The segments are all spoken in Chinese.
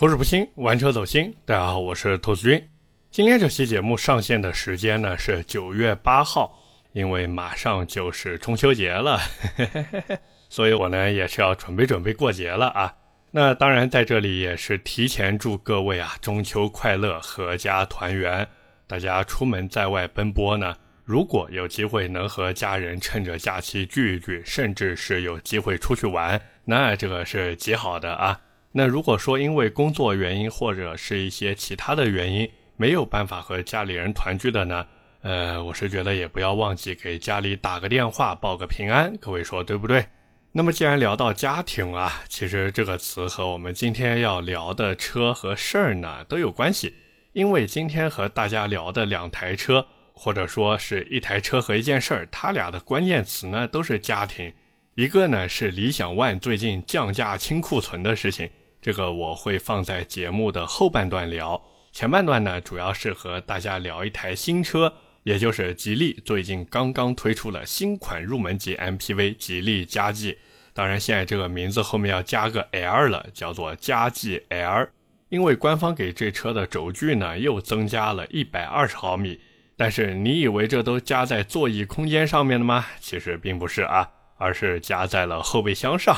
口齿不清，玩车走心。大家好，我是兔子君。今天这期节目上线的时间呢是九月八号，因为马上就是中秋节了，所以我呢也是要准备准备过节了啊。那当然在这里也是提前祝各位啊中秋快乐，阖家团圆。大家出门在外奔波呢，如果有机会能和家人趁着假期聚一聚，甚至是有机会出去玩，那这个是极好的啊。那如果说因为工作原因或者是一些其他的原因没有办法和家里人团聚的呢？呃，我是觉得也不要忘记给家里打个电话报个平安，各位说对不对？那么既然聊到家庭啊，其实这个词和我们今天要聊的车和事儿呢都有关系，因为今天和大家聊的两台车，或者说是一台车和一件事儿，它俩的关键词呢都是家庭。一个呢是理想 ONE 最近降价清库存的事情。这个我会放在节目的后半段聊，前半段呢主要是和大家聊一台新车，也就是吉利最近刚刚推出了新款入门级 MPV 吉利嘉际。当然现在这个名字后面要加个 L 了，叫做嘉际 L，因为官方给这车的轴距呢又增加了一百二十毫米。但是你以为这都加在座椅空间上面了吗？其实并不是啊，而是加在了后备箱上。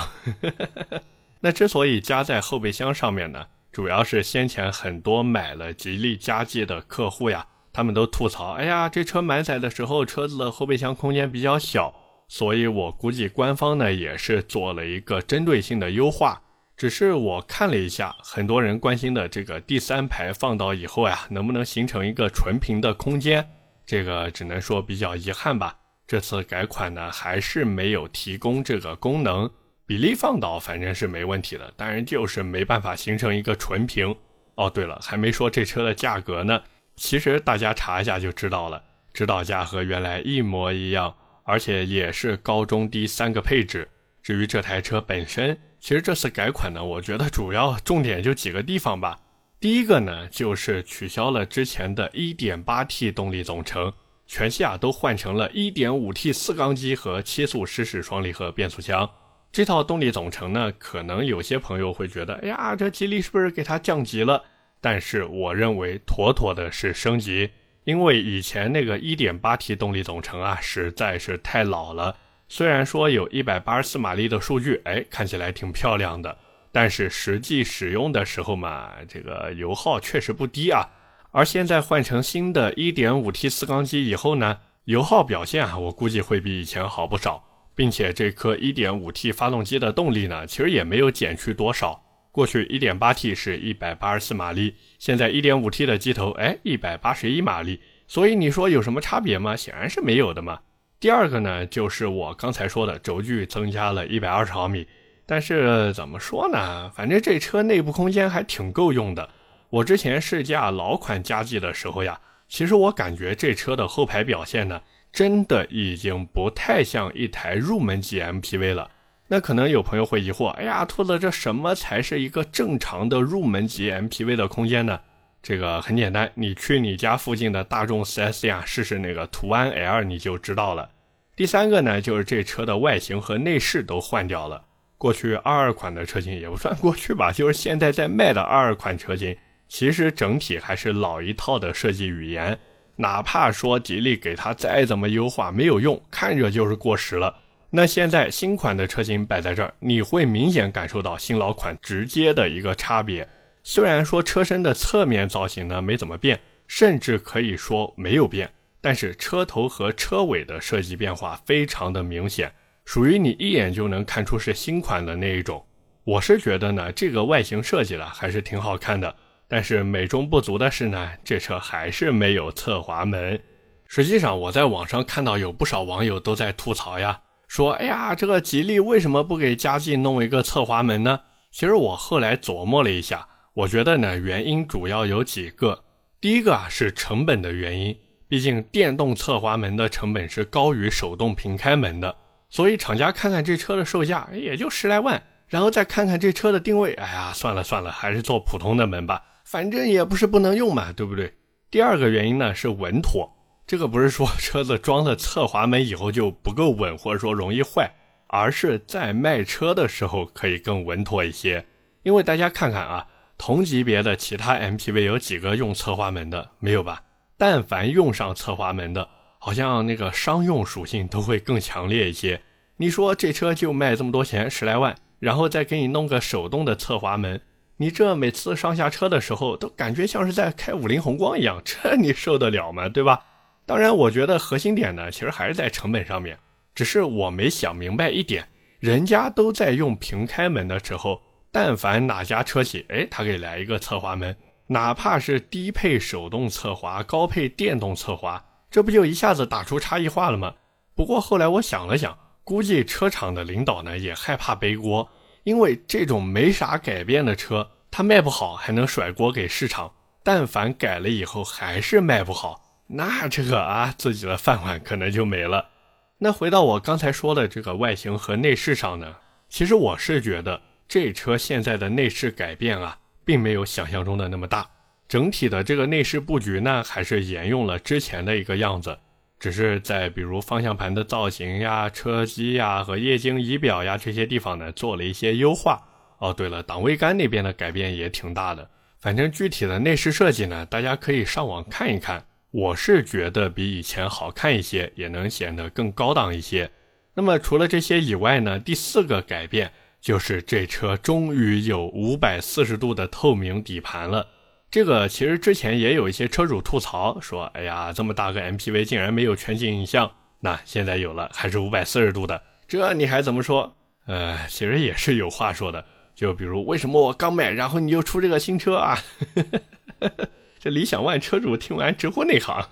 那之所以加在后备箱上面呢，主要是先前很多买了吉利嘉际的客户呀，他们都吐槽，哎呀，这车满载的时候车子的后备箱空间比较小，所以我估计官方呢也是做了一个针对性的优化。只是我看了一下，很多人关心的这个第三排放倒以后呀，能不能形成一个纯平的空间，这个只能说比较遗憾吧。这次改款呢，还是没有提供这个功能。比例放倒反正是没问题的，当然就是没办法形成一个纯平。哦，对了，还没说这车的价格呢。其实大家查一下就知道了，指导价和原来一模一样，而且也是高中低三个配置。至于这台车本身，其实这次改款呢，我觉得主要重点就几个地方吧。第一个呢，就是取消了之前的 1.8T 动力总成，全系啊都换成了 1.5T 四缸机和七速湿式双离合变速箱。这套动力总成呢，可能有些朋友会觉得，哎呀，这吉利是不是给它降级了？但是我认为妥妥的是升级，因为以前那个 1.8T 动力总成啊，实在是太老了。虽然说有一百八十四马力的数据，哎，看起来挺漂亮的，但是实际使用的时候嘛，这个油耗确实不低啊。而现在换成新的 1.5T 四缸机以后呢，油耗表现啊，我估计会比以前好不少。并且这颗 1.5T 发动机的动力呢，其实也没有减去多少。过去 1.8T 是一百八十四马力，现在 1.5T 的机头，哎，一百八十一马力。所以你说有什么差别吗？显然是没有的嘛。第二个呢，就是我刚才说的轴距增加了一百二十毫米。但是怎么说呢？反正这车内部空间还挺够用的。我之前试驾老款嘉际的时候呀，其实我感觉这车的后排表现呢。真的已经不太像一台入门级 MPV 了。那可能有朋友会疑惑：哎呀，兔子，这什么才是一个正常的入门级 MPV 的空间呢？这个很简单，你去你家附近的大众 4S 店试试那个途安 L，你就知道了。第三个呢，就是这车的外形和内饰都换掉了。过去二二款的车型也不算过去吧，就是现在在卖的二二款车型，其实整体还是老一套的设计语言。哪怕说吉利给它再怎么优化没有用，看着就是过时了。那现在新款的车型摆在这儿，你会明显感受到新老款直接的一个差别。虽然说车身的侧面造型呢没怎么变，甚至可以说没有变，但是车头和车尾的设计变化非常的明显，属于你一眼就能看出是新款的那一种。我是觉得呢，这个外形设计了还是挺好看的。但是美中不足的是呢，这车还是没有侧滑门。实际上，我在网上看到有不少网友都在吐槽呀，说：“哎呀，这个吉利为什么不给嘉际弄一个侧滑门呢？”其实我后来琢磨了一下，我觉得呢，原因主要有几个。第一个啊是成本的原因，毕竟电动侧滑门的成本是高于手动平开门的，所以厂家看看这车的售价也就十来万，然后再看看这车的定位，哎呀，算了算了，还是做普通的门吧。反正也不是不能用嘛，对不对？第二个原因呢是稳妥，这个不是说车子装了侧滑门以后就不够稳，或者说容易坏，而是在卖车的时候可以更稳妥一些。因为大家看看啊，同级别的其他 MPV 有几个用侧滑门的？没有吧？但凡用上侧滑门的，好像那个商用属性都会更强烈一些。你说这车就卖这么多钱，十来万，然后再给你弄个手动的侧滑门，你这每次上下车的时候都感觉像是在开五菱宏光一样，这你受得了吗？对吧？当然，我觉得核心点呢，其实还是在成本上面。只是我没想明白一点，人家都在用平开门的时候，但凡哪家车企，哎，他给来一个侧滑门，哪怕是低配手动侧滑，高配电动侧滑，这不就一下子打出差异化了吗？不过后来我想了想，估计车厂的领导呢也害怕背锅，因为这种没啥改变的车，它卖不好还能甩锅给市场，但凡改了以后还是卖不好，那这个啊自己的饭碗可能就没了。那回到我刚才说的这个外形和内饰上呢，其实我是觉得这车现在的内饰改变啊，并没有想象中的那么大。整体的这个内饰布局呢，还是沿用了之前的一个样子，只是在比如方向盘的造型呀、车机呀和液晶仪表呀这些地方呢，做了一些优化。哦，对了，档位杆那边的改变也挺大的。反正具体的内饰设计呢，大家可以上网看一看。我是觉得比以前好看一些，也能显得更高档一些。那么除了这些以外呢，第四个改变就是这车终于有五百四十度的透明底盘了。这个其实之前也有一些车主吐槽说：“哎呀，这么大个 MPV 竟然没有全景影像。”那现在有了，还是五百四十度的，这你还怎么说？呃，其实也是有话说的。就比如为什么我刚买，然后你就出这个新车啊？这理想 ONE 车主听完直呼内行。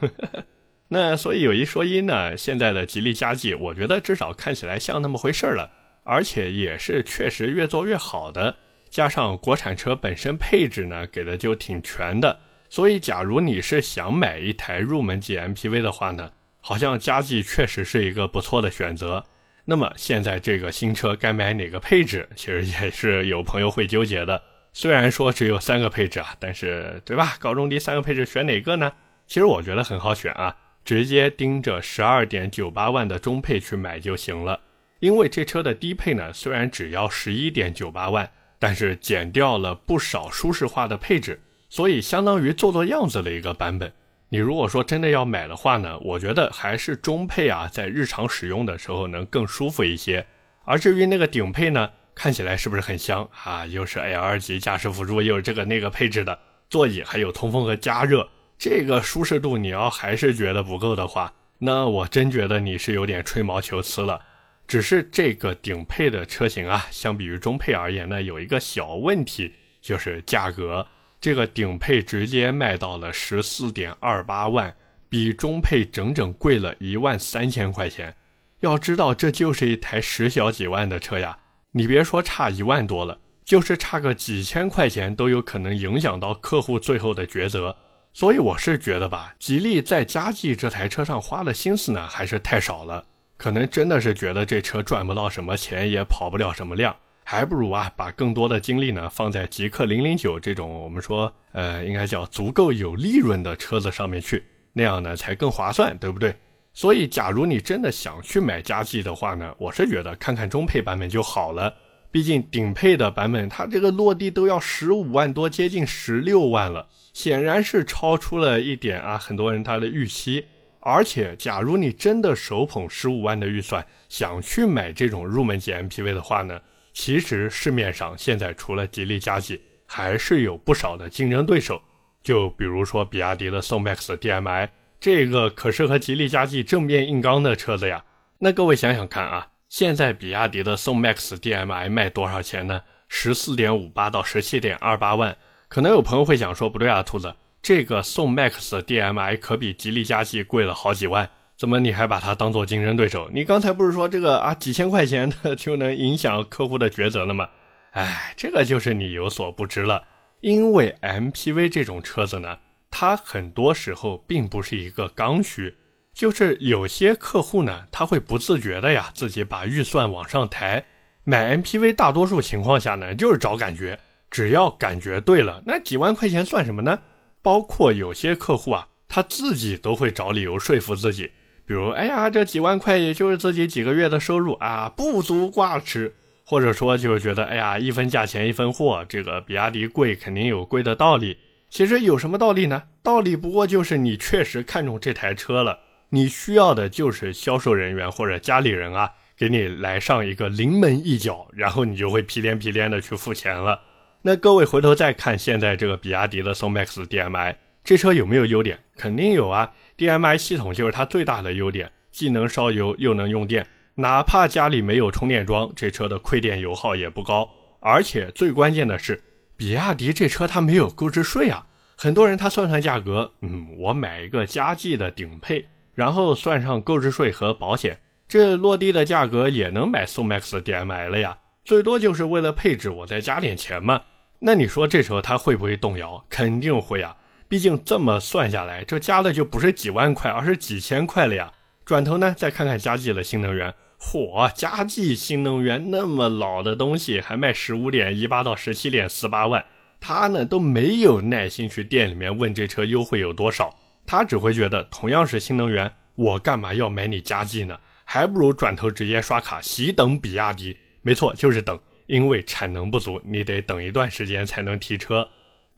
那所以有一说一呢，现在的吉利嘉际，我觉得至少看起来像那么回事儿了，而且也是确实越做越好的。加上国产车本身配置呢给的就挺全的，所以假如你是想买一台入门级 MPV 的话呢，好像嘉际确实是一个不错的选择。那么现在这个新车该买哪个配置，其实也是有朋友会纠结的。虽然说只有三个配置啊，但是对吧？高中低三个配置选哪个呢？其实我觉得很好选啊，直接盯着十二点九八万的中配去买就行了。因为这车的低配呢，虽然只要十一点九八万，但是减掉了不少舒适化的配置，所以相当于做做样子的一个版本。你如果说真的要买的话呢，我觉得还是中配啊，在日常使用的时候能更舒服一些。而至于那个顶配呢？看起来是不是很香啊？又是 L 级驾驶辅助，又是这个那个配置的座椅，还有通风和加热，这个舒适度你要还是觉得不够的话，那我真觉得你是有点吹毛求疵了。只是这个顶配的车型啊，相比于中配而言呢，有一个小问题，就是价格，这个顶配直接卖到了十四点二八万，比中配整整贵了一万三千块钱。要知道，这就是一台十小几万的车呀。你别说差一万多了，就是差个几千块钱都有可能影响到客户最后的抉择。所以我是觉得吧，吉利在嘉际这台车上花的心思呢，还是太少了。可能真的是觉得这车赚不到什么钱，也跑不了什么量，还不如啊，把更多的精力呢放在极氪零零九这种我们说呃应该叫足够有利润的车子上面去，那样呢才更划算，对不对？所以，假如你真的想去买佳绩的话呢，我是觉得看看中配版本就好了。毕竟顶配的版本，它这个落地都要十五万多，接近十六万了，显然是超出了一点啊，很多人他的预期。而且，假如你真的手捧十五万的预算，想去买这种入门级 MPV 的话呢，其实市面上现在除了吉利嘉际，还是有不少的竞争对手。就比如说比亚迪的宋 MAX DM-i。这个可是和吉利嘉际正面硬刚的车子呀。那各位想想看啊，现在比亚迪的宋 MAX DM-i 卖多少钱呢？十四点五八到十七点二八万。可能有朋友会想说，不对啊，兔子，这个宋 MAX DM-i 可比吉利嘉际贵了好几万，怎么你还把它当做竞争对手？你刚才不是说这个啊几千块钱的就能影响客户的抉择了吗？哎，这个就是你有所不知了，因为 MPV 这种车子呢。它很多时候并不是一个刚需，就是有些客户呢，他会不自觉的呀，自己把预算往上抬。买 MPV 大多数情况下呢，就是找感觉，只要感觉对了，那几万块钱算什么呢？包括有些客户啊，他自己都会找理由说服自己，比如，哎呀，这几万块也就是自己几个月的收入啊，不足挂齿。或者说就是觉得，哎呀，一分价钱一分货，这个比亚迪贵肯定有贵的道理。其实有什么道理呢？道理不过就是你确实看中这台车了，你需要的就是销售人员或者家里人啊，给你来上一个临门一脚，然后你就会屁颠屁颠的去付钱了。那各位回头再看现在这个比亚迪的宋 MAX DM-i，这车有没有优点？肯定有啊，DM-i 系统就是它最大的优点，既能烧油又能用电。哪怕家里没有充电桩，这车的亏电油耗也不高。而且最关键的是，比亚迪这车它没有购置税啊。很多人他算算价格，嗯，我买一个佳绩的顶配，然后算上购置税和保险，这落地的价格也能买宋 MAX DM-i 了呀。最多就是为了配置，我再加点钱嘛。那你说这时候它会不会动摇？肯定会啊。毕竟这么算下来，这加的就不是几万块，而是几千块了呀。转头呢，再看看佳绩的新能源。嚯，佳绩新能源那么老的东西还卖十五点一八到十七点四八万，他呢都没有耐心去店里面问这车优惠有多少，他只会觉得同样是新能源，我干嘛要买你佳绩呢？还不如转头直接刷卡，喜等比亚迪。没错，就是等，因为产能不足，你得等一段时间才能提车。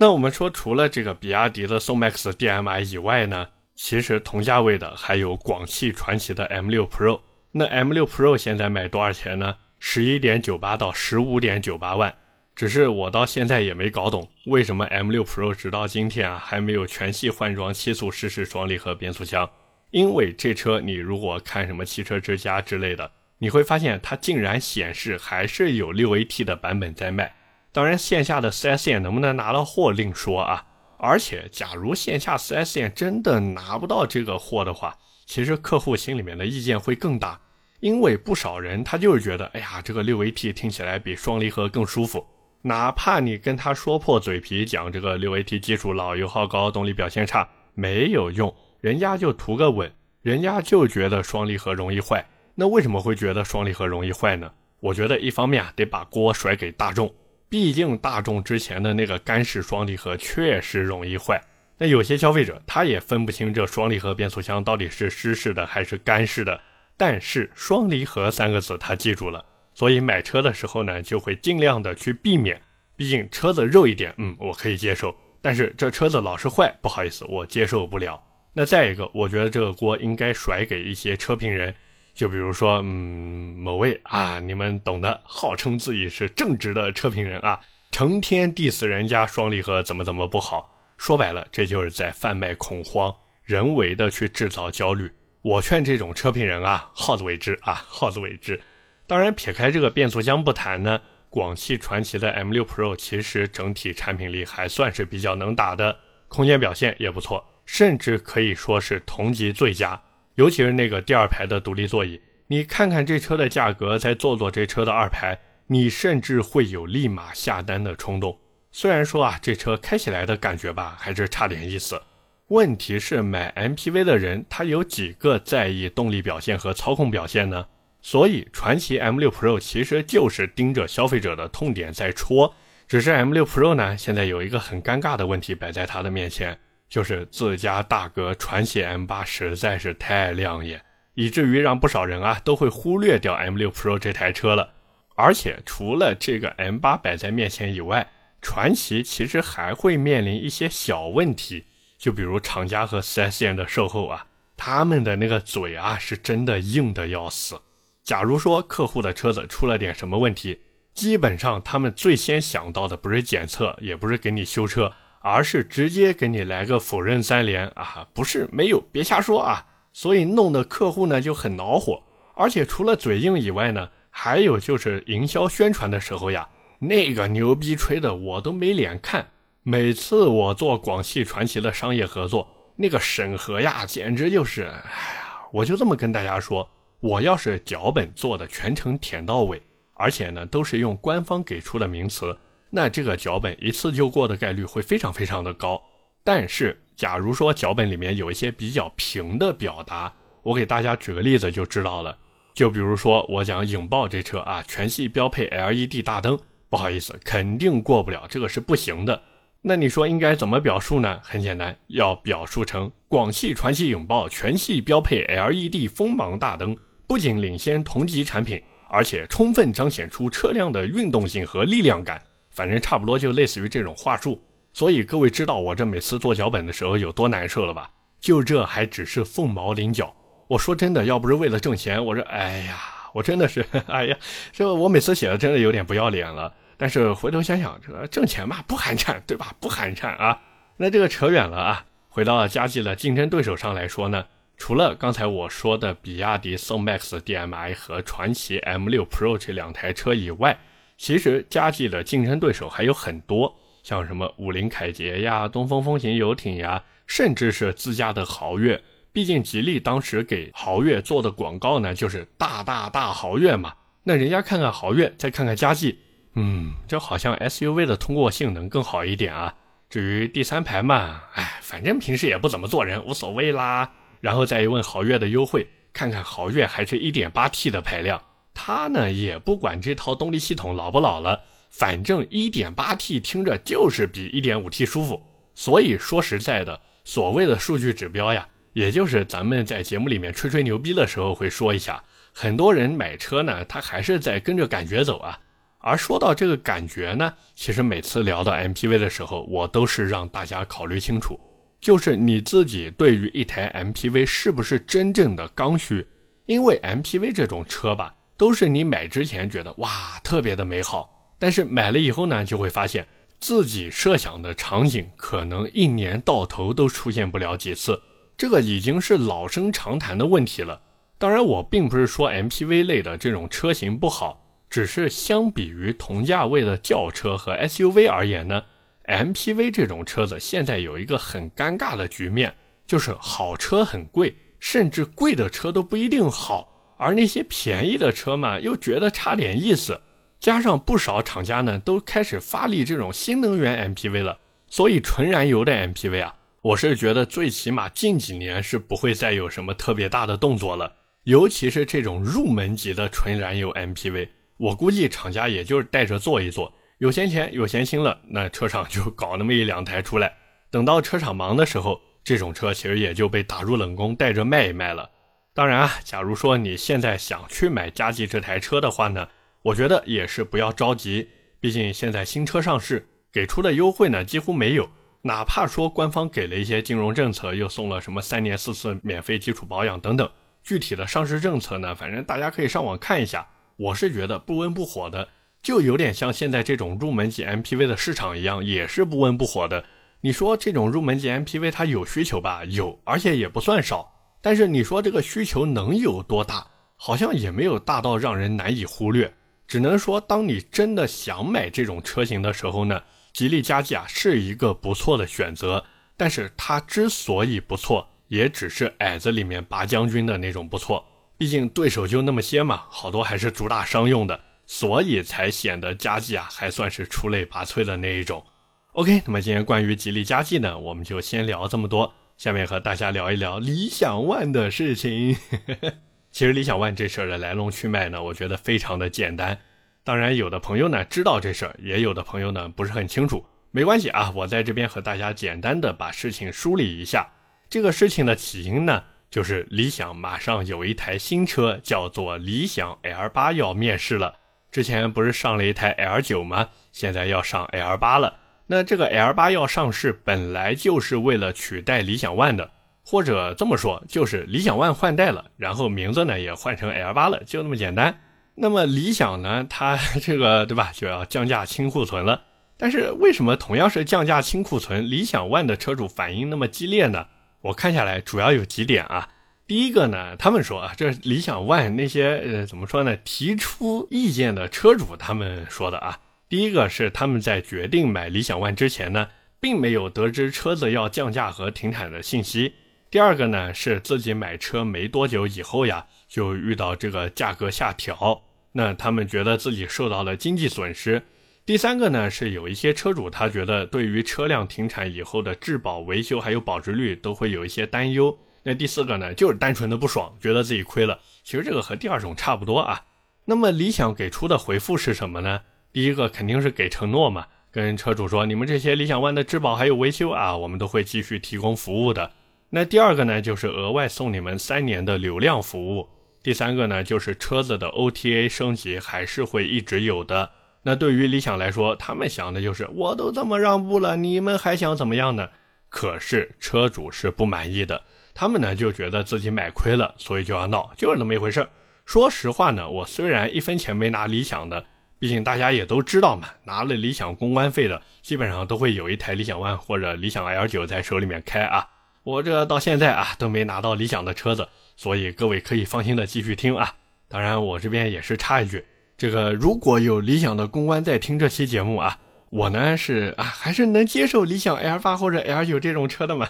那我们说，除了这个比亚迪的宋 MAX DM-i 以外呢，其实同价位的还有广汽传祺的 M6 Pro。那 M6 Pro 现在卖多少钱呢？十一点九八到十五点九八万。只是我到现在也没搞懂，为什么 M6 Pro 直到今天啊还没有全系换装七速湿式双离合变速箱？因为这车你如果看什么汽车之家之类的，你会发现它竟然显示还是有六 AT 的版本在卖。当然线下的 4S 店能不能拿到货另说啊。而且假如线下 4S 店真的拿不到这个货的话，其实客户心里面的意见会更大，因为不少人他就是觉得，哎呀，这个六 AT 听起来比双离合更舒服。哪怕你跟他说破嘴皮讲这个六 AT 技术老、油耗高、动力表现差，没有用，人家就图个稳，人家就觉得双离合容易坏。那为什么会觉得双离合容易坏呢？我觉得一方面啊，得把锅甩给大众，毕竟大众之前的那个干式双离合确实容易坏。那有些消费者他也分不清这双离合变速箱到底是湿式的还是干式的，但是双离合三个字他记住了，所以买车的时候呢就会尽量的去避免。毕竟车子肉一点，嗯，我可以接受，但是这车子老是坏，不好意思，我接受不了。那再一个，我觉得这个锅应该甩给一些车评人，就比如说，嗯，某位啊，你们懂的，号称自己是正直的车评人啊，成天 diss 人家双离合怎么怎么不好。说白了，这就是在贩卖恐慌，人为的去制造焦虑。我劝这种车评人啊，好自为之啊，好自为之。当然，撇开这个变速箱不谈呢，广汽传祺的 M6 Pro 其实整体产品力还算是比较能打的，空间表现也不错，甚至可以说是同级最佳。尤其是那个第二排的独立座椅，你看看这车的价格，再坐坐这车的二排，你甚至会有立马下单的冲动。虽然说啊，这车开起来的感觉吧，还是差点意思。问题是买 MPV 的人，他有几个在意动力表现和操控表现呢？所以传祺 M6 Pro 其实就是盯着消费者的痛点在戳。只是 M6 Pro 呢，现在有一个很尴尬的问题摆在他的面前，就是自家大哥传祺 M8 实在是太亮眼，以至于让不少人啊都会忽略掉 M6 Pro 这台车了。而且除了这个 M8 摆在面前以外，传奇其实还会面临一些小问题，就比如厂家和 4S 店的售后啊，他们的那个嘴啊是真的硬的要死。假如说客户的车子出了点什么问题，基本上他们最先想到的不是检测，也不是给你修车，而是直接给你来个否认三连啊，不是没有，别瞎说啊。所以弄得客户呢就很恼火，而且除了嘴硬以外呢，还有就是营销宣传的时候呀。那个牛逼吹的我都没脸看。每次我做广汽传祺的商业合作，那个审核呀，简直就是……哎呀，我就这么跟大家说，我要是脚本做的全程舔到尾，而且呢都是用官方给出的名词，那这个脚本一次就过的概率会非常非常的高。但是，假如说脚本里面有一些比较平的表达，我给大家举个例子就知道了。就比如说我讲影豹这车啊，全系标配 LED 大灯。不好意思，肯定过不了，这个是不行的。那你说应该怎么表述呢？很简单，要表述成广汽传祺影豹全系标配 LED 锋芒大灯，不仅领先同级产品，而且充分彰显出车辆的运动性和力量感。反正差不多就类似于这种话术。所以各位知道我这每次做脚本的时候有多难受了吧？就这还只是凤毛麟角。我说真的，要不是为了挣钱，我这哎呀，我真的是 哎呀，这我每次写的真的有点不要脸了。但是回头想想，这挣钱嘛不寒碜，对吧？不寒碜啊。那这个扯远了啊，回到佳绩的竞争对手上来说呢，除了刚才我说的比亚迪宋 MAX DM-i 和传祺 M6 Pro 这两台车以外，其实佳绩的竞争对手还有很多，像什么五菱凯捷呀、东风风行游艇呀，甚至是自家的豪越。毕竟吉利当时给豪越做的广告呢，就是大大大豪越嘛。那人家看看豪越，再看看佳绩。嗯，这好像 SUV 的通过性能更好一点啊。至于第三排嘛，哎，反正平时也不怎么做人，无所谓啦。然后再一问豪越的优惠，看看豪越还是一点八 T 的排量，它呢也不管这套动力系统老不老了，反正一点八 T 听着就是比一点五 T 舒服。所以说实在的，所谓的数据指标呀，也就是咱们在节目里面吹吹牛逼的时候会说一下。很多人买车呢，他还是在跟着感觉走啊。而说到这个感觉呢，其实每次聊到 MPV 的时候，我都是让大家考虑清楚，就是你自己对于一台 MPV 是不是真正的刚需？因为 MPV 这种车吧，都是你买之前觉得哇特别的美好，但是买了以后呢，就会发现自己设想的场景可能一年到头都出现不了几次，这个已经是老生常谈的问题了。当然，我并不是说 MPV 类的这种车型不好。只是相比于同价位的轿车和 SUV 而言呢，MPV 这种车子现在有一个很尴尬的局面，就是好车很贵，甚至贵的车都不一定好，而那些便宜的车嘛，又觉得差点意思。加上不少厂家呢，都开始发力这种新能源 MPV 了，所以纯燃油的 MPV 啊，我是觉得最起码近几年是不会再有什么特别大的动作了，尤其是这种入门级的纯燃油 MPV。我估计厂家也就是带着做一做，有闲钱有闲心了，那车厂就搞那么一两台出来。等到车厂忙的时候，这种车其实也就被打入冷宫，带着卖一卖了。当然啊，假如说你现在想去买佳绩这台车的话呢，我觉得也是不要着急，毕竟现在新车上市，给出的优惠呢几乎没有。哪怕说官方给了一些金融政策，又送了什么三年四次免费基础保养等等，具体的上市政策呢，反正大家可以上网看一下。我是觉得不温不火的，就有点像现在这种入门级 MPV 的市场一样，也是不温不火的。你说这种入门级 MPV 它有需求吧？有，而且也不算少。但是你说这个需求能有多大？好像也没有大到让人难以忽略。只能说，当你真的想买这种车型的时候呢，吉利嘉际啊是一个不错的选择。但是它之所以不错，也只是矮子里面拔将军的那种不错。毕竟对手就那么些嘛，好多还是主打商用的，所以才显得佳绩啊还算是出类拔萃的那一种。OK，那么今天关于吉利佳绩呢，我们就先聊这么多。下面和大家聊一聊理想 ONE 的事情。其实理想 ONE 这事儿的来龙去脉呢，我觉得非常的简单。当然，有的朋友呢知道这事儿，也有的朋友呢不是很清楚。没关系啊，我在这边和大家简单的把事情梳理一下。这个事情的起因呢。就是理想马上有一台新车，叫做理想 L 八要面世了。之前不是上了一台 L 九吗？现在要上 L 八了。那这个 L 八要上市，本来就是为了取代理想 ONE 的，或者这么说，就是理想 ONE 换代了，然后名字呢也换成 L 八了，就那么简单。那么理想呢，它这个对吧，就要降价清库存了。但是为什么同样是降价清库存，理想 ONE 的车主反应那么激烈呢？我看下来主要有几点啊，第一个呢，他们说啊，这理想 ONE 那些呃怎么说呢，提出意见的车主他们说的啊，第一个是他们在决定买理想 ONE 之前呢，并没有得知车子要降价和停产的信息；第二个呢，是自己买车没多久以后呀，就遇到这个价格下调，那他们觉得自己受到了经济损失。第三个呢，是有一些车主他觉得对于车辆停产以后的质保维修还有保值率都会有一些担忧。那第四个呢，就是单纯的不爽，觉得自己亏了。其实这个和第二种差不多啊。那么理想给出的回复是什么呢？第一个肯定是给承诺嘛，跟车主说你们这些理想 ONE 的质保还有维修啊，我们都会继续提供服务的。那第二个呢，就是额外送你们三年的流量服务。第三个呢，就是车子的 OTA 升级还是会一直有的。那对于理想来说，他们想的就是我都这么让步了，你们还想怎么样呢？可是车主是不满意的，他们呢就觉得自己买亏了，所以就要闹，就是那么一回事。说实话呢，我虽然一分钱没拿理想的，毕竟大家也都知道嘛，拿了理想公关费的，基本上都会有一台理想 ONE 或者理想 L9 在手里面开啊。我这到现在啊都没拿到理想的车子，所以各位可以放心的继续听啊。当然，我这边也是插一句。这个如果有理想的公关在听这期节目啊，我呢是啊还是能接受理想 L 八或者 L 九这种车的嘛。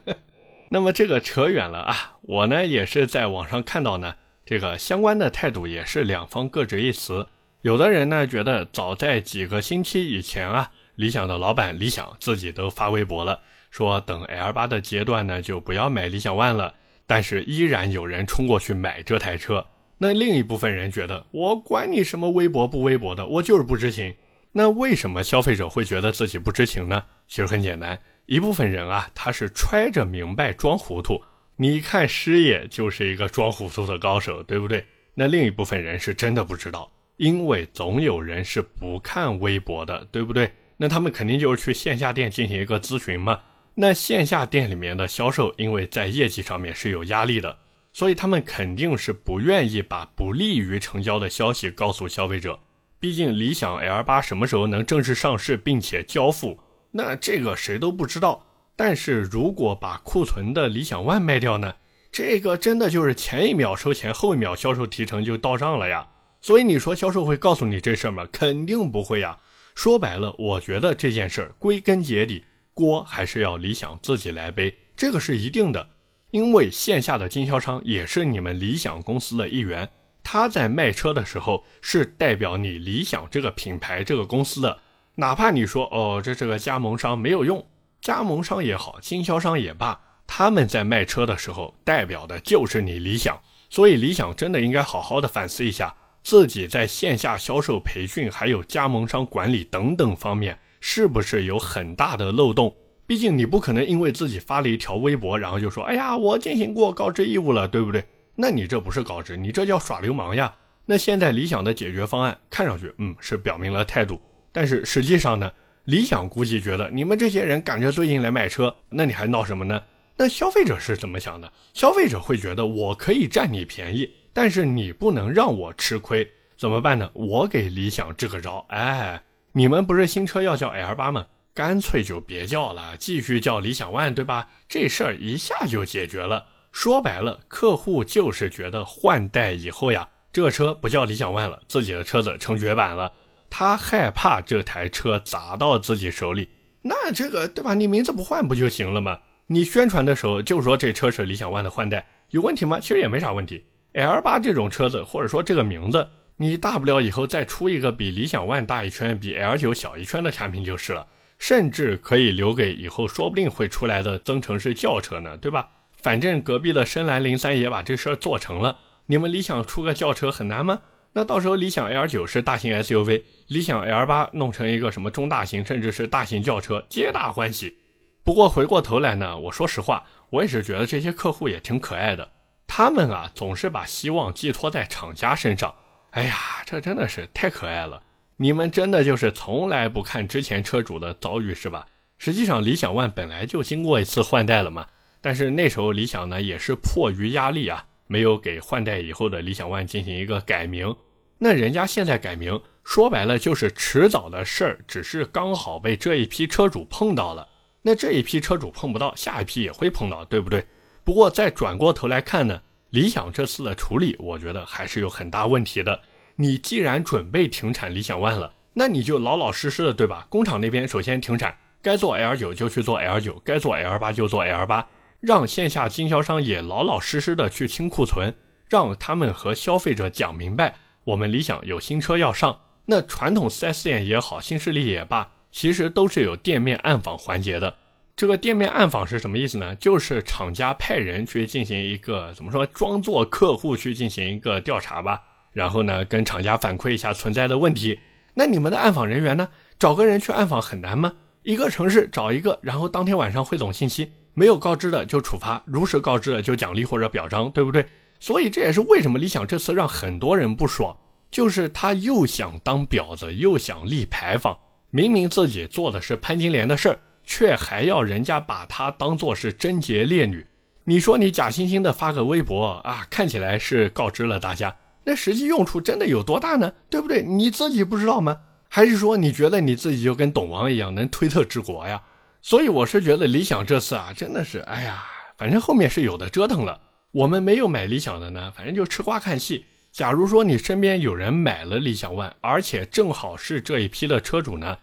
那么这个扯远了啊，我呢也是在网上看到呢，这个相关的态度也是两方各执一词。有的人呢觉得早在几个星期以前啊，理想的老板理想自己都发微博了，说等 L 八的阶段呢就不要买理想 ONE 了，但是依然有人冲过去买这台车。那另一部分人觉得，我管你什么微博不微博的，我就是不知情。那为什么消费者会觉得自己不知情呢？其实很简单，一部分人啊，他是揣着明白装糊涂。你看师爷就是一个装糊涂的高手，对不对？那另一部分人是真的不知道，因为总有人是不看微博的，对不对？那他们肯定就是去线下店进行一个咨询嘛。那线下店里面的销售，因为在业绩上面是有压力的。所以他们肯定是不愿意把不利于成交的消息告诉消费者。毕竟理想 L 八什么时候能正式上市并且交付，那这个谁都不知道。但是如果把库存的理想 ONE 卖掉呢？这个真的就是前一秒收钱，后一秒销售提成就到账了呀。所以你说销售会告诉你这事儿吗？肯定不会呀。说白了，我觉得这件事儿归根结底锅还是要理想自己来背，这个是一定的。因为线下的经销商也是你们理想公司的一员，他在卖车的时候是代表你理想这个品牌、这个公司的。哪怕你说哦，这这个加盟商没有用，加盟商也好，经销商也罢，他们在卖车的时候代表的就是你理想。所以理想真的应该好好的反思一下，自己在线下销售、培训，还有加盟商管理等等方面，是不是有很大的漏洞。毕竟你不可能因为自己发了一条微博，然后就说：“哎呀，我进行过告知义务了，对不对？”那你这不是告知，你这叫耍流氓呀！那现在理想的解决方案看上去，嗯，是表明了态度，但是实际上呢，理想估计觉得你们这些人赶着最近来买车，那你还闹什么呢？那消费者是怎么想的？消费者会觉得我可以占你便宜，但是你不能让我吃亏，怎么办呢？我给理想支个招，哎，你们不是新车要叫 L 八吗？干脆就别叫了，继续叫理想 ONE，对吧？这事儿一下就解决了。说白了，客户就是觉得换代以后呀，这车不叫理想 ONE 了，自己的车子成绝版了，他害怕这台车砸到自己手里。那这个对吧？你名字不换不就行了吗？你宣传的时候就说这车是理想 ONE 的换代，有问题吗？其实也没啥问题。L 八这种车子，或者说这个名字，你大不了以后再出一个比理想 ONE 大一圈、比 L 九小一圈的产品就是了。甚至可以留给以后，说不定会出来的增程式轿车呢，对吧？反正隔壁的深蓝零三也把这事儿做成了，你们理想出个轿车很难吗？那到时候理想 L 九是大型 SUV，理想 L 八弄成一个什么中大型，甚至是大型轿车，皆大欢喜。不过回过头来呢，我说实话，我也是觉得这些客户也挺可爱的，他们啊总是把希望寄托在厂家身上，哎呀，这真的是太可爱了。你们真的就是从来不看之前车主的遭遇是吧？实际上，理想 ONE 本来就经过一次换代了嘛。但是那时候理想呢也是迫于压力啊，没有给换代以后的理想 ONE 进行一个改名。那人家现在改名，说白了就是迟早的事儿，只是刚好被这一批车主碰到了。那这一批车主碰不到，下一批也会碰到，对不对？不过再转过头来看呢，理想这次的处理，我觉得还是有很大问题的。你既然准备停产理想 ONE 了，那你就老老实实的，对吧？工厂那边首先停产，该做 L 九就去做 L 九，该做 L 八就做 L 八，让线下经销商也老老实实的去清库存，让他们和消费者讲明白，我们理想有新车要上。那传统 4S 店也好，新势力也罢，其实都是有店面暗访环节的。这个店面暗访是什么意思呢？就是厂家派人去进行一个怎么说，装作客户去进行一个调查吧。然后呢，跟厂家反馈一下存在的问题。那你们的暗访人员呢？找个人去暗访很难吗？一个城市找一个，然后当天晚上汇总信息，没有告知的就处罚，如实告知的就奖励或者表彰，对不对？所以这也是为什么理想这次让很多人不爽，就是他又想当婊子，又想立牌坊，明明自己做的是潘金莲的事儿，却还要人家把她当做是贞洁烈女。你说你假惺惺的发个微博啊，看起来是告知了大家，那实际用处真的有多大呢？对不对？你自己不知道吗？还是说你觉得你自己就跟董王一样能推特治国呀？所以我是觉得理想这次啊，真的是，哎呀，反正后面是有的折腾了。我们没有买理想的呢，反正就吃瓜看戏。假如说你身边有人买了理想 ONE，而且正好是这一批的车主呢，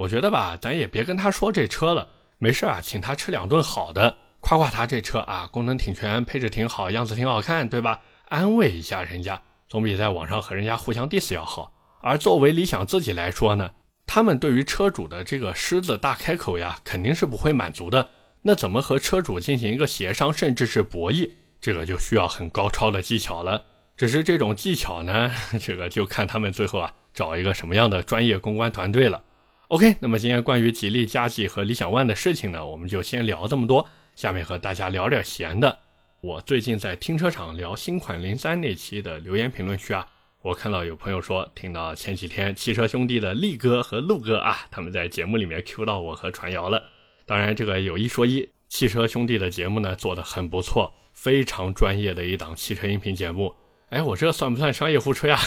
我觉得吧，咱也别跟他说这车了，没事啊，请他吃两顿好的，夸夸他这车啊，功能挺全，配置挺好，样子挺好看，对吧？安慰一下人家，总比在网上和人家互相 diss 要好。而作为理想自己来说呢？他们对于车主的这个狮子大开口呀，肯定是不会满足的。那怎么和车主进行一个协商，甚至是博弈，这个就需要很高超的技巧了。只是这种技巧呢，这个就看他们最后啊找一个什么样的专业公关团队了。OK，那么今天关于吉利嘉际和理想 ONE 的事情呢，我们就先聊这么多。下面和大家聊点闲的。我最近在停车场聊新款零三那期的留言评论区啊。我看到有朋友说，听到前几天汽车兄弟的力哥和陆哥啊，他们在节目里面 Q 到我和传谣了。当然，这个有一说一，汽车兄弟的节目呢做的很不错，非常专业的一档汽车音频节目。哎，我这算不算商业互吹啊？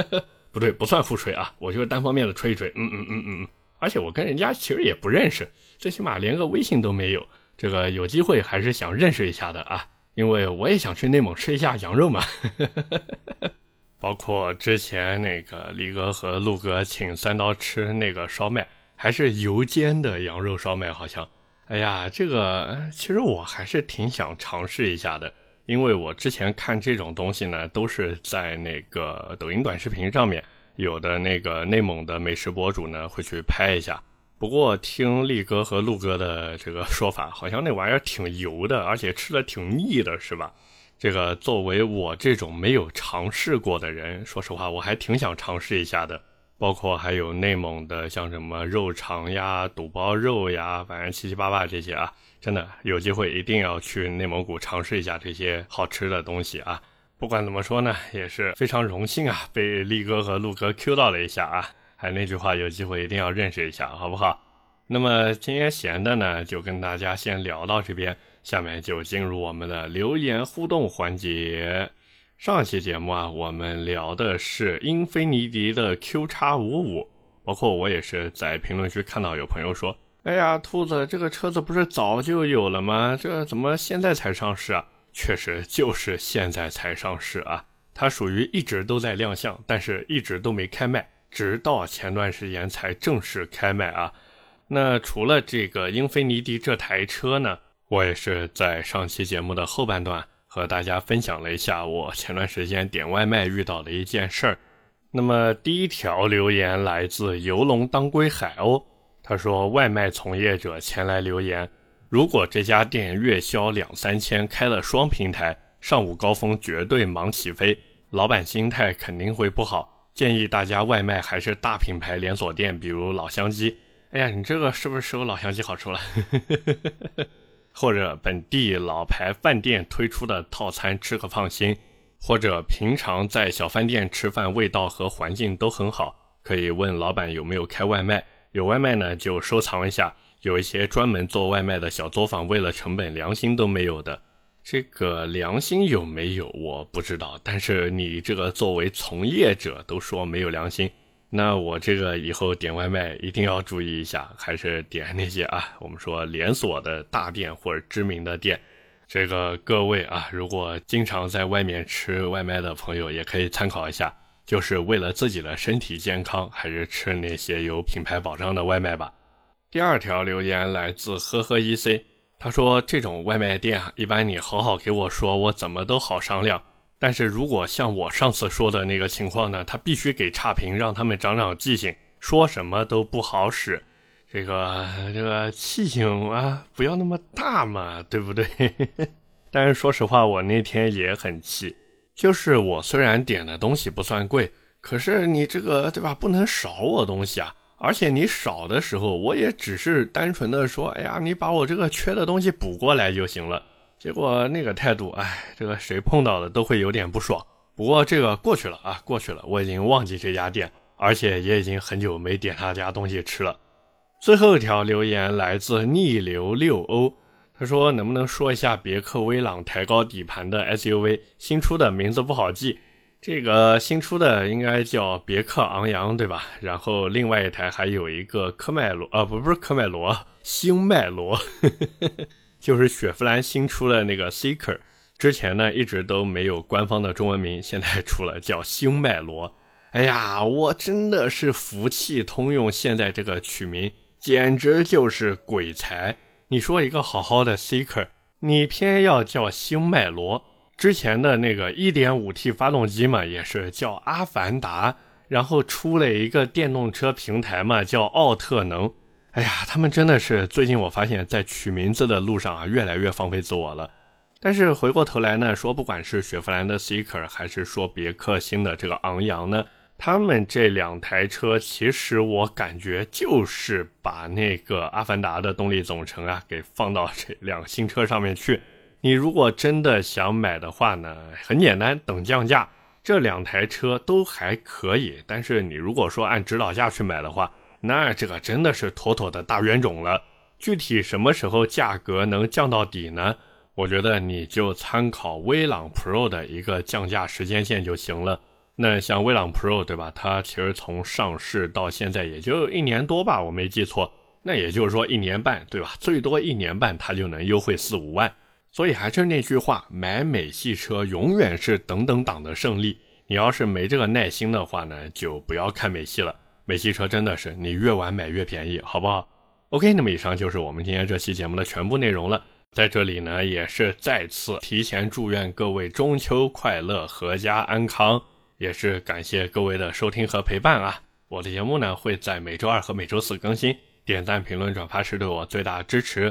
不对，不算互吹啊，我就是单方面的吹一吹。嗯嗯嗯嗯嗯。而且我跟人家其实也不认识，最起码连个微信都没有。这个有机会还是想认识一下的啊，因为我也想去内蒙吃一下羊肉嘛。包括之前那个李哥和陆哥请三刀吃那个烧麦，还是油煎的羊肉烧麦，好像。哎呀，这个其实我还是挺想尝试一下的，因为我之前看这种东西呢，都是在那个抖音短视频上面，有的那个内蒙的美食博主呢会去拍一下。不过听力哥和陆哥的这个说法，好像那玩意儿挺油的，而且吃的挺腻的，是吧？这个作为我这种没有尝试过的人，说实话，我还挺想尝试一下的。包括还有内蒙的，像什么肉肠呀、肚包肉呀，反正七七八八这些啊，真的有机会一定要去内蒙古尝试一下这些好吃的东西啊。不管怎么说呢，也是非常荣幸啊，被力哥和陆哥 Q 到了一下啊。还那句话，有机会一定要认识一下，好不好？那么今天闲的呢，就跟大家先聊到这边。下面就进入我们的留言互动环节。上期节目啊，我们聊的是英菲尼迪的 Q 叉五五，包括我也是在评论区看到有朋友说：“哎呀，兔子，这个车子不是早就有了吗？这怎么现在才上市啊？”确实就是现在才上市啊，它属于一直都在亮相，但是一直都没开卖，直到前段时间才正式开卖啊。那除了这个英菲尼迪这台车呢？我也是在上期节目的后半段和大家分享了一下我前段时间点外卖遇到的一件事儿。那么第一条留言来自游龙当归海鸥，他说外卖从业者前来留言，如果这家店月销两三千，开了双平台，上午高峰绝对忙起飞，老板心态肯定会不好。建议大家外卖还是大品牌连锁店，比如老乡鸡。哎呀，你这个是不是收老乡鸡好处了？或者本地老牌饭店推出的套餐，吃个放心；或者平常在小饭店吃饭，味道和环境都很好，可以问老板有没有开外卖。有外卖呢，就收藏一下。有一些专门做外卖的小作坊，为了成本，良心都没有的。这个良心有没有我不知道，但是你这个作为从业者都说没有良心。那我这个以后点外卖一定要注意一下，还是点那些啊，我们说连锁的大店或者知名的店。这个各位啊，如果经常在外面吃外卖的朋友，也可以参考一下，就是为了自己的身体健康，还是吃那些有品牌保障的外卖吧。第二条留言来自呵呵 EC，他说这种外卖店啊，一般你好好给我说，我怎么都好商量。但是如果像我上次说的那个情况呢，他必须给差评，让他们长长记性，说什么都不好使。这个这个气性啊，不要那么大嘛，对不对？但是说实话，我那天也很气，就是我虽然点的东西不算贵，可是你这个对吧，不能少我东西啊。而且你少的时候，我也只是单纯的说，哎呀，你把我这个缺的东西补过来就行了。结果那个态度，哎，这个谁碰到的都会有点不爽。不过这个过去了啊，过去了，我已经忘记这家店，而且也已经很久没点他家东西吃了。最后一条留言来自逆流六欧，他说能不能说一下别克威朗抬高底盘的 SUV 新出的名字不好记，这个新出的应该叫别克昂扬对吧？然后另外一台还有一个科迈罗啊，不不是科迈罗，星迈罗，呵呵呵就是雪佛兰新出的那个 Seeker。之前呢一直都没有官方的中文名，现在出了叫星脉罗。哎呀，我真的是福气通用，现在这个取名简直就是鬼才。你说一个好好的 Seeker，你偏要叫星脉罗。之前的那个 1.5T 发动机嘛，也是叫阿凡达，然后出了一个电动车平台嘛，叫奥特能。哎呀，他们真的是最近我发现，在取名字的路上啊，越来越放飞自我了。但是回过头来呢，说不管是雪佛兰的 Seeker，还是说别克新的这个昂扬呢，他们这两台车，其实我感觉就是把那个阿凡达的动力总成啊，给放到这辆新车上面去。你如果真的想买的话呢，很简单，等降价，这两台车都还可以。但是你如果说按指导价去买的话，那这个真的是妥妥的大冤种了。具体什么时候价格能降到底呢？我觉得你就参考威朗 Pro 的一个降价时间线就行了。那像威朗 Pro 对吧？它其实从上市到现在也就一年多吧，我没记错。那也就是说一年半对吧？最多一年半它就能优惠四五万。所以还是那句话，买美系车永远是等等党的胜利。你要是没这个耐心的话呢，就不要看美系了。美系车真的是你越晚买越便宜，好不好？OK，那么以上就是我们今天这期节目的全部内容了。在这里呢，也是再次提前祝愿各位中秋快乐，阖家安康。也是感谢各位的收听和陪伴啊！我的节目呢会在每周二和每周四更新，点赞、评论、转发是对我最大的支持。